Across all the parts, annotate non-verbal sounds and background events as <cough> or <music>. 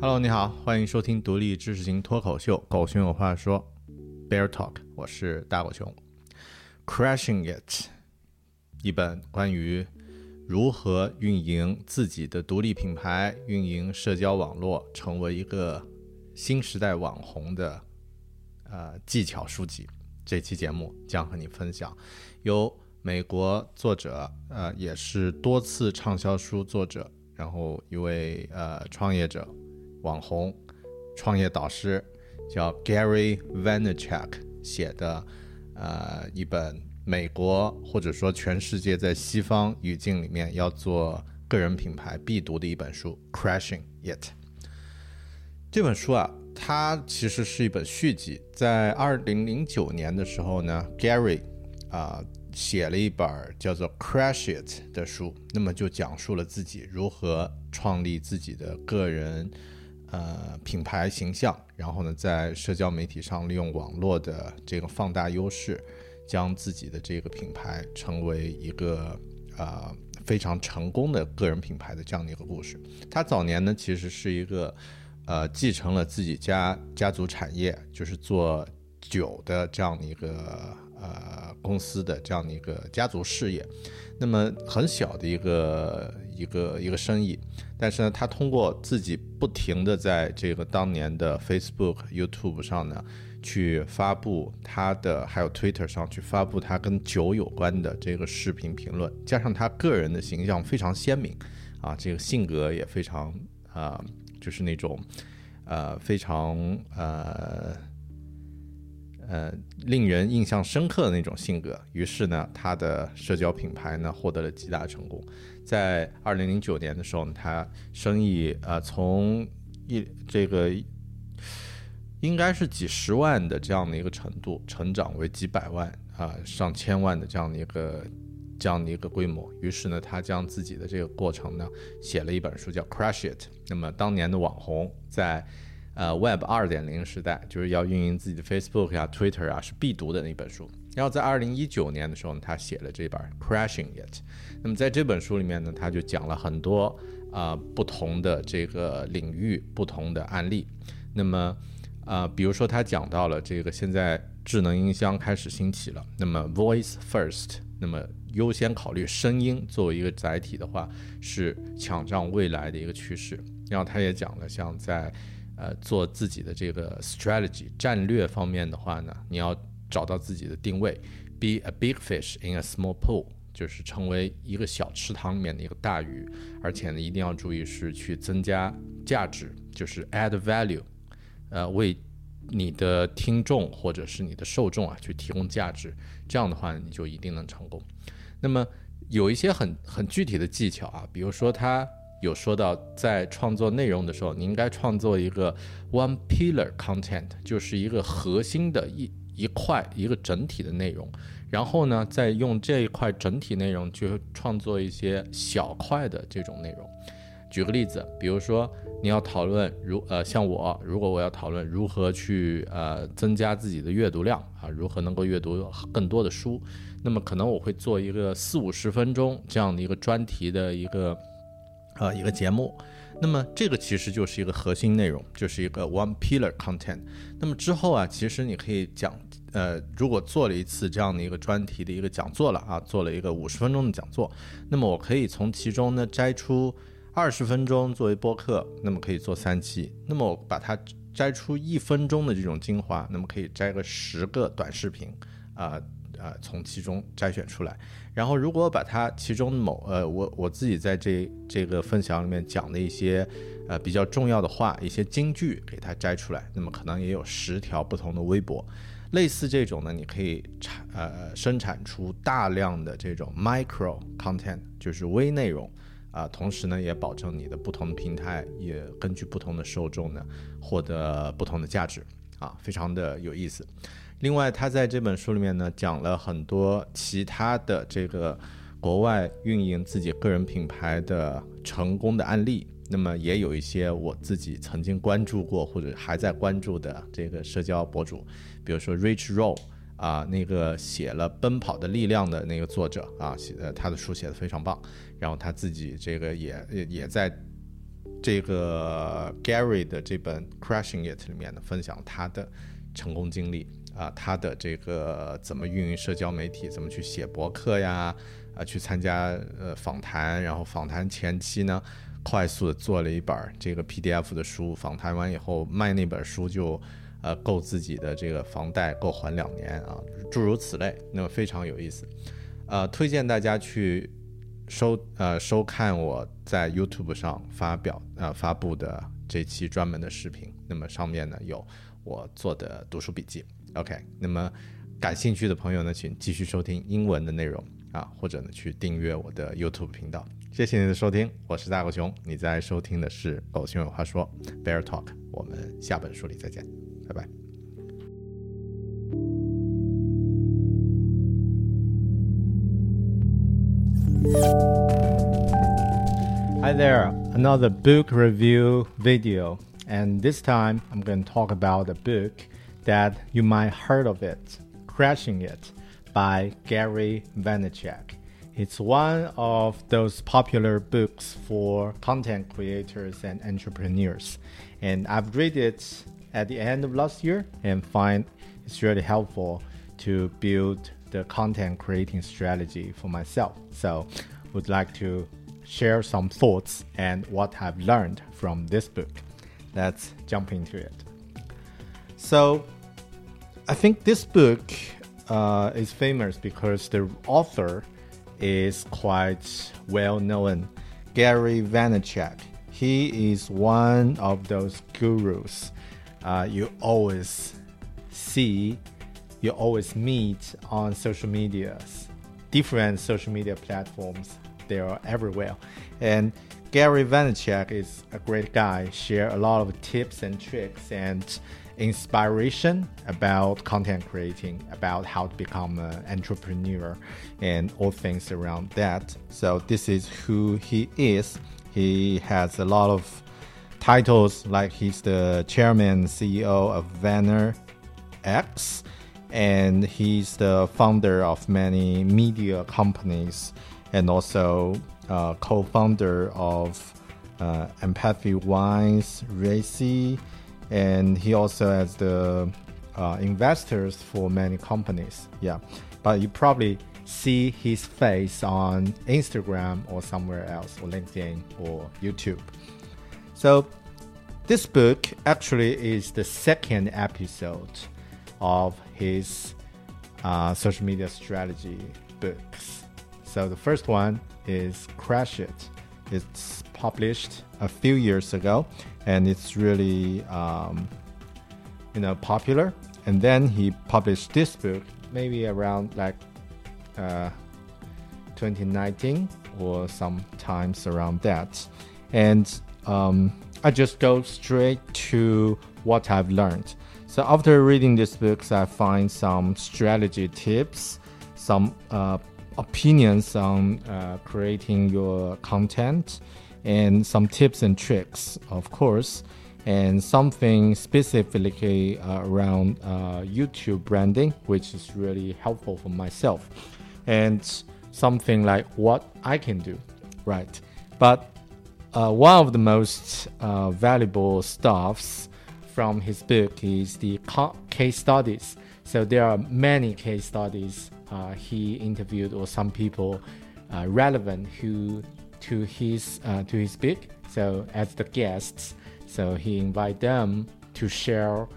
Hello，你好，欢迎收听独立知识型脱口秀《狗熊有话说》（Bear Talk），我是大狗熊。Crashing It，一本关于如何运营自己的独立品牌、运营社交网络、成为一个新时代网红的呃技巧书籍。这期节目将和你分享，由美国作者，呃，也是多次畅销书作者，然后一位呃创业者。网红、创业导师叫 Gary Vaynerchuk 写的，呃，一本美国或者说全世界在西方语境里面要做个人品牌必读的一本书《Crashing It》。这本书啊，它其实是一本续集。在二零零九年的时候呢，Gary 啊写了一本叫做《Crash It》的书，那么就讲述了自己如何创立自己的个人。呃，品牌形象，然后呢，在社交媒体上利用网络的这个放大优势，将自己的这个品牌成为一个呃非常成功的个人品牌的这样的一个故事。他早年呢，其实是一个呃继承了自己家家族产业，就是做酒的这样的一个呃公司的这样的一个家族事业。那么很小的一个一个一个生意。但是呢，他通过自己不停的在这个当年的 Facebook、YouTube 上呢，去发布他的，还有 Twitter 上去发布他跟酒有关的这个视频评论，加上他个人的形象非常鲜明，啊，这个性格也非常啊，就是那种呃非常呃。呃，令人印象深刻的那种性格，于是呢，他的社交品牌呢获得了极大成功。在二零零九年的时候呢，他生意呃从一这个应该是几十万的这样的一个程度，成长为几百万啊上千万的这样的一个这样的一个规模。于是呢，他将自己的这个过程呢写了一本书，叫《Crush It》。那么当年的网红在。呃，Web 二点零时代就是要运营自己的 Facebook 呀、Twitter 啊，是必读的那本书。然后在二零一九年的时候呢，他写了这本《Crashing It》。那么在这本书里面呢，他就讲了很多啊不同的这个领域、不同的案例。那么啊，比如说他讲到了这个现在智能音箱开始兴起了，那么 Voice First，那么优先考虑声音作为一个载体的话，是抢占未来的一个趋势。然后他也讲了像在呃，做自己的这个 strategy 战略方面的话呢，你要找到自己的定位，be a big fish in a small pool，就是成为一个小池塘里面的一个大鱼，而且呢，一定要注意是去增加价值，就是 add value，呃，为你的听众或者是你的受众啊去提供价值，这样的话你就一定能成功。那么有一些很很具体的技巧啊，比如说他。有说到，在创作内容的时候，你应该创作一个 one pillar content，就是一个核心的一一块一个整体的内容，然后呢，再用这一块整体内容去创作一些小块的这种内容，举个例子，比如说你要讨论如呃，像我，如果我要讨论如何去呃增加自己的阅读量啊，如何能够阅读更多的书，那么可能我会做一个四五十分钟这样的一个专题的一个呃一个节目。那么这个其实就是一个核心内容，就是一个 one pillar content。那么之后啊，其实你可以讲，呃，如果做了一次这样的一个专题的一个讲座了啊，做了一个五十分钟的讲座，那么我可以从其中呢摘出二十分钟作为播客，那么可以做三期。那么我把它摘出一分钟的这种精华，那么可以摘个十个短视频啊。呃，从其中摘选出来，然后如果把它其中某呃，我我自己在这这个分享里面讲的一些呃比较重要的话，一些金句给它摘出来，那么可能也有十条不同的微博，类似这种呢，你可以产呃生产出大量的这种 micro content，就是微内容啊，同时呢也保证你的不同平台也根据不同的受众呢获得不同的价值啊，非常的有意思。另外，他在这本书里面呢，讲了很多其他的这个国外运营自己个人品牌的成功的案例。那么，也有一些我自己曾经关注过或者还在关注的这个社交博主，比如说 Rich Roll 啊，那个写了《奔跑的力量》的那个作者啊，写的他的书写的非常棒。然后他自己这个也也在这个 Gary 的这本《Crushing It》里面呢，分享他的成功经历。啊，他的这个怎么运营社交媒体，怎么去写博客呀？啊，去参加呃访谈，然后访谈前期呢，快速的做了一本这个 PDF 的书，访谈完以后卖那本书就呃够自己的这个房贷够还两年啊，诸如此类，那么非常有意思，呃，推荐大家去收呃收看我在 YouTube 上发表呃发布的这期专门的视频，那么上面呢有我做的读书笔记。OK，那么感兴趣的朋友呢，请继续收听英文的内容啊，或者呢去订阅我的 YouTube 频道。谢谢你的收听，我是大狗熊。你在收听的是《狗熊有话说》（Bear Talk），我们下本书里再见，拜拜。Hi there, another book review video, and this time I'm going to talk about a book that you might heard of it, Crushing It by Gary Vaynerchuk. It's one of those popular books for content creators and entrepreneurs. And I've read it at the end of last year and find it's really helpful to build the content creating strategy for myself. So would like to share some thoughts and what I've learned from this book. Let's jump into it. So I think this book uh, is famous because the author is quite well known, Gary Vaynerchuk. He is one of those gurus uh, you always see, you always meet on social medias, different social media platforms. They are everywhere, and Gary Vaynerchuk is a great guy. Share a lot of tips and tricks and inspiration about content creating, about how to become an entrepreneur, and all things around that. So, this is who he is. He has a lot of titles, like he's the chairman, CEO of Vayner X, and he's the founder of many media companies, and also uh, co-founder of uh, Empathy Wines, Resy, and he also has the uh, investors for many companies. Yeah, but you probably see his face on Instagram or somewhere else, or LinkedIn or YouTube. So this book actually is the second episode of his uh, social media strategy books. So the first one is Crush It. It's published a few years ago, and it's really um, you know popular. And then he published this book maybe around like uh, 2019 or sometimes around that. And um, I just go straight to what I've learned. So after reading these books, I find some strategy tips, some uh, opinions on uh, creating your content, and some tips and tricks, of course, and something specifically uh, around uh, YouTube branding, which is really helpful for myself, and something like what I can do, right? But uh, one of the most uh, valuable stuffs from his book is the case studies. So there are many case studies uh, he interviewed or some people uh, relevant who to his uh, to his book. So as the guests, so he invite them to share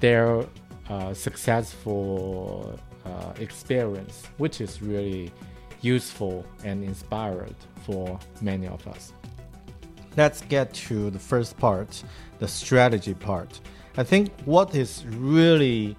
their uh, successful uh, experience, which is really useful and inspired for many of us. Let's get to the first part, the strategy part. I think what is really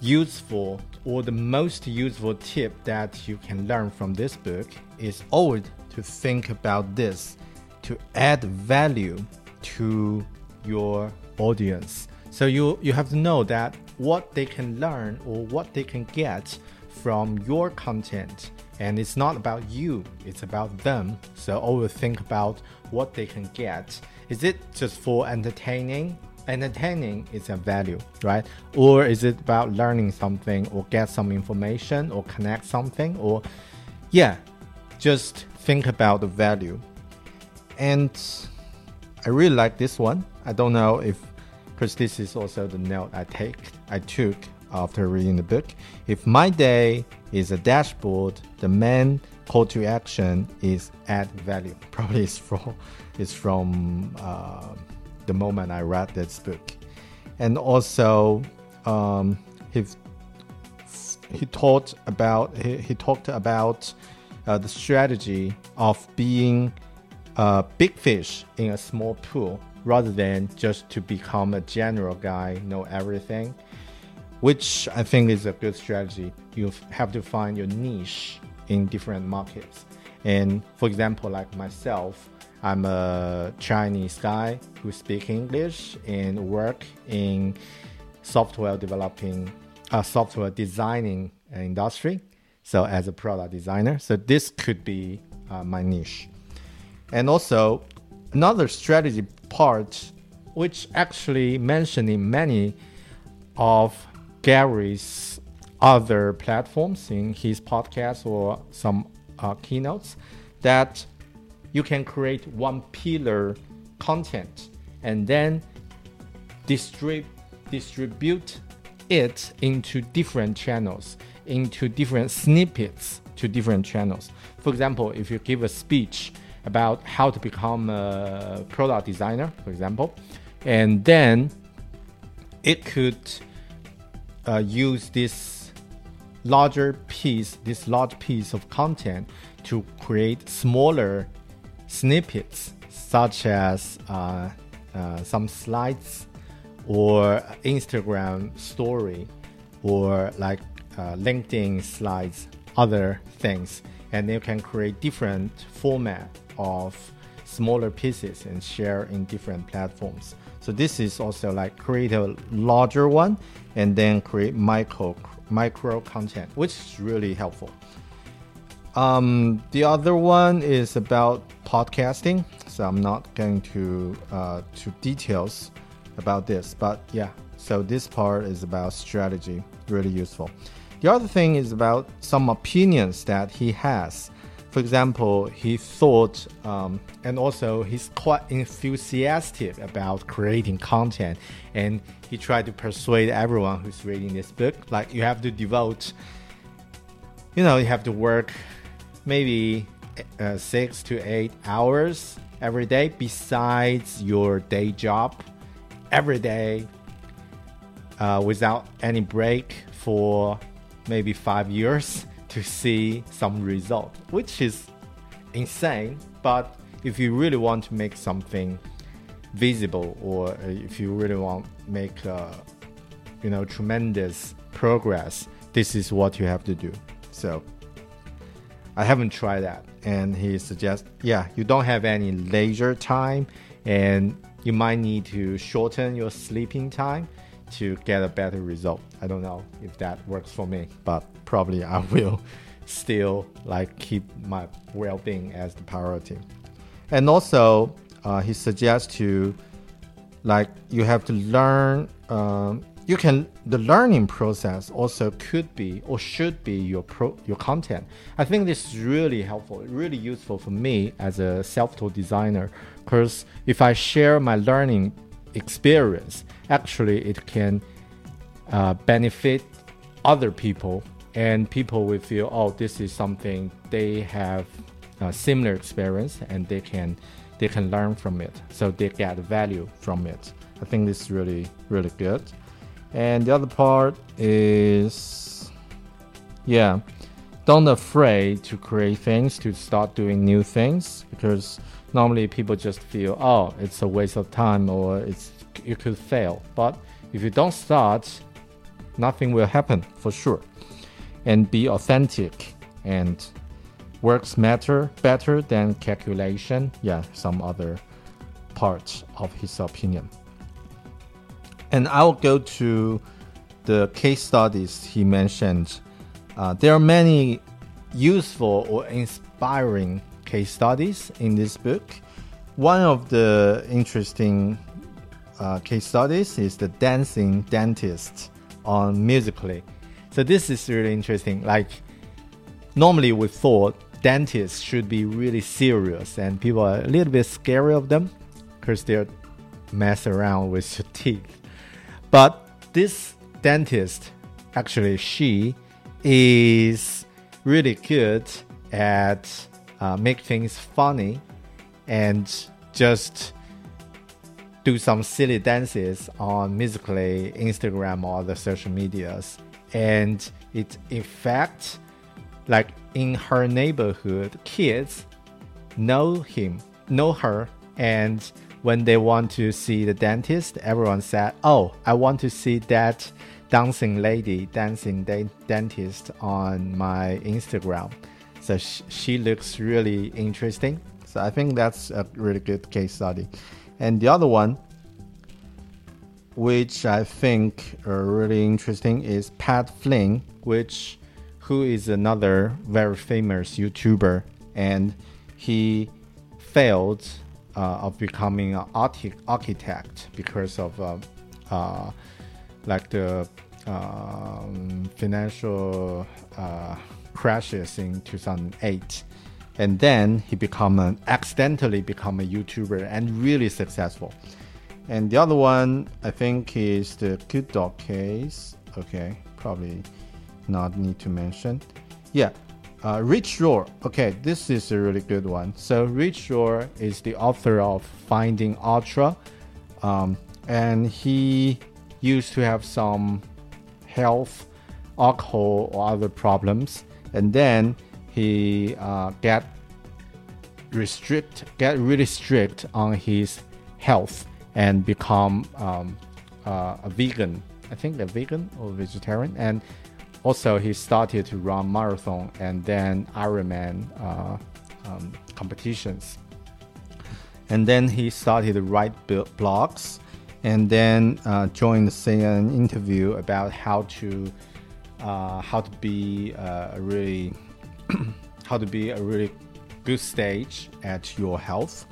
useful or the most useful tip that you can learn from this book is always to think about this to add value to your audience. So you you have to know that what they can learn or what they can get from your content and it's not about you it's about them so always think about what they can get is it just for entertaining entertaining is a value, right? Or is it about learning something or get some information or connect something or yeah, just think about the value. And I really like this one. I don't know if because this is also the note I take I took after reading the book. If my day is a dashboard, the main call to action is add value. <laughs> Probably it's from it's from uh, the moment I read this book, and also um, he he talked about he, he talked about uh, the strategy of being a big fish in a small pool rather than just to become a general guy, know everything, which I think is a good strategy. You have to find your niche in different markets. And for example, like myself, I'm a Chinese guy who speak English and work in software developing, uh, software designing industry. So as a product designer, so this could be uh, my niche. And also another strategy part, which actually mentioned in many of Gary's other platforms in his podcast or some uh, keynotes, that you can create one pillar content and then distrib- distribute it into different channels, into different snippets to different channels. For example, if you give a speech about how to become a product designer, for example, and then it could uh, use this larger piece, this large piece of content to create smaller snippets such as uh, uh, some slides or Instagram story or like uh, LinkedIn slides, other things, and you can create different format of smaller pieces and share in different platforms. So this is also like create a larger one and then create micro micro content, which is really helpful. Um, the other one is about podcasting, so I'm not going to uh, to details about this, but yeah. So this part is about strategy, really useful. The other thing is about some opinions that he has. For example, he thought, um, and also he's quite enthusiastic about creating content, and he tried to persuade everyone who's reading this book, like you have to devote, you know, you have to work maybe uh, six to eight hours every day besides your day job every day uh, without any break for maybe five years to see some result, which is insane. But if you really want to make something visible, or if you really want to make uh, you know tremendous progress, this is what you have to do. So I haven't tried that. And he suggests, yeah, you don't have any leisure time and you might need to shorten your sleeping time to get a better result. I don't know if that works for me, but probably I <laughs> will still like keep my well-being as the priority. And also, uh, he suggests to like you have to learn. Um, you can the learning process also could be or should be your pro your content. I think this is really helpful, really useful for me as a self-taught designer. Because if I share my learning experience, actually it can uh, benefit other people, and people will feel, oh, this is something they have a similar experience, and they can they can learn from it, so they get value from it. I think this is really really good. And the other part is, yeah, don't afraid to create things, to start doing new things, because normally people just feel, oh, it's a waste of time or it's you could fail. But if you don't start, nothing will happen for sure. And be authentic and works matter better than calculation. Yeah, some other part of his opinion. And I'll go to the case studies he mentioned. Uh, there are many useful or inspiring case studies in this book. One of the interesting uh, case studies is the dancing dentist on Musical.ly. So this is really interesting. Like normally we thought dentists should be really serious and people are a little bit scary of them because they're mess around with your <laughs> teeth. But this dentist, actually, she is really good at uh, make things funny and just do some silly dances on musical.ly Instagram or the social medias. And it in fact like in her neighborhood, kids know him, know her, and when they want to see the dentist, everyone said, "Oh, I want to see that dancing lady, dancing de- dentist on my Instagram." So sh- she looks really interesting. So I think that's a really good case study. And the other one, which I think are really interesting, is Pat Flynn, which who is another very famous YouTuber, and he failed uh, of becoming an architect because of uh, uh, like the um, financial uh, crashes in 2008 and then he become an accidentally become a youtuber and really successful. And the other one i think is the good dog case. Okay probably not need to mention. Yeah uh, Rich Roll. Okay, this is a really good one. So Rich Roll is the author of Finding Ultra, um, and he used to have some health, alcohol, or other problems, and then he uh, get restrict, get really strict on his health, and become um, uh, a vegan. I think a vegan or vegetarian, and also he started to run marathon and then Ironman uh, um, competitions. And then he started to write blogs, and then uh, joined the CNN interview about how to uh, how to be uh, a really <clears throat> how to be a really good stage at your health.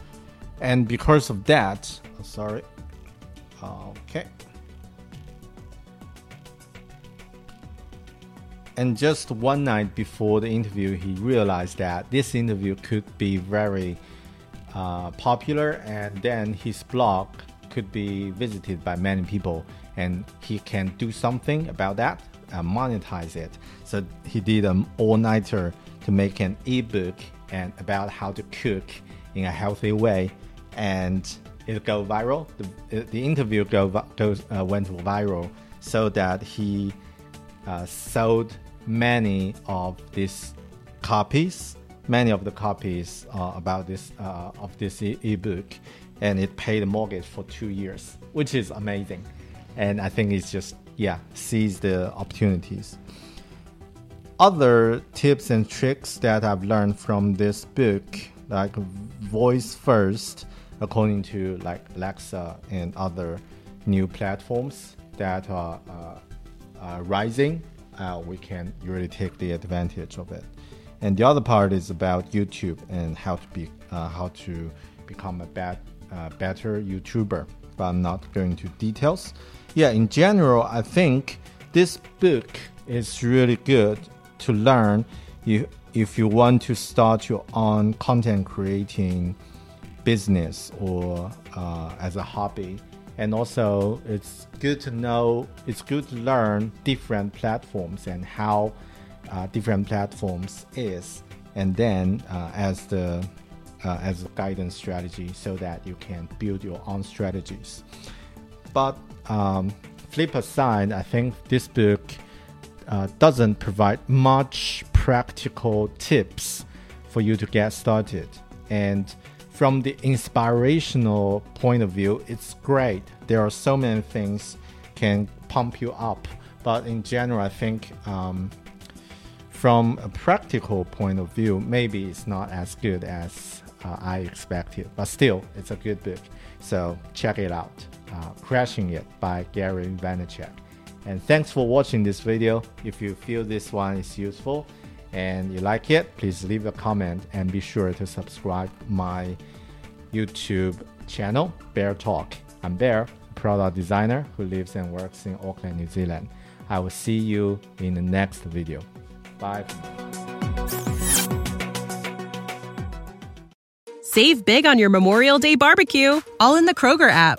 And because of that, sorry, okay. And just one night before the interview, he realized that this interview could be very uh, popular, and then his blog could be visited by many people, and he can do something about that and monetize it. So he did an all-nighter to make an ebook and about how to cook in a healthy way, and it go viral. The, the interview go, goes uh, went viral so that he uh, sold many of these copies, many of the copies uh, about this uh, of this e- ebook, and it paid the mortgage for two years, which is amazing. And I think it's just yeah, seize the opportunities. Other tips and tricks that I've learned from this book, like voice first, according to like Alexa and other new platforms that are uh, uh rising uh, we can really take the advantage of it. And the other part is about YouTube and how to be uh, how to become a bad, uh, better YouTuber. But I'm not going to details. Yeah, in general, I think this book is really good to learn if, if you want to start your own content creating business or uh, as a hobby. And also, it's good to know, it's good to learn different platforms and how uh, different platforms is, and then uh, as the uh, as a guidance strategy, so that you can build your own strategies. But um, flip aside, I think this book uh, doesn't provide much practical tips for you to get started. And from the inspirational point of view, it's great. There are so many things can pump you up. But in general, I think um, from a practical point of view, maybe it's not as good as uh, I expected. But still, it's a good book. So check it out. Uh, Crushing It by Gary Vaynerchuk. And thanks for watching this video. If you feel this one is useful and you like it, please leave a comment and be sure to subscribe my YouTube channel, Bear Talk. I'm Bear, product designer who lives and works in Auckland, New Zealand. I will see you in the next video. Bye. Save big on your Memorial Day barbecue, all in the Kroger app.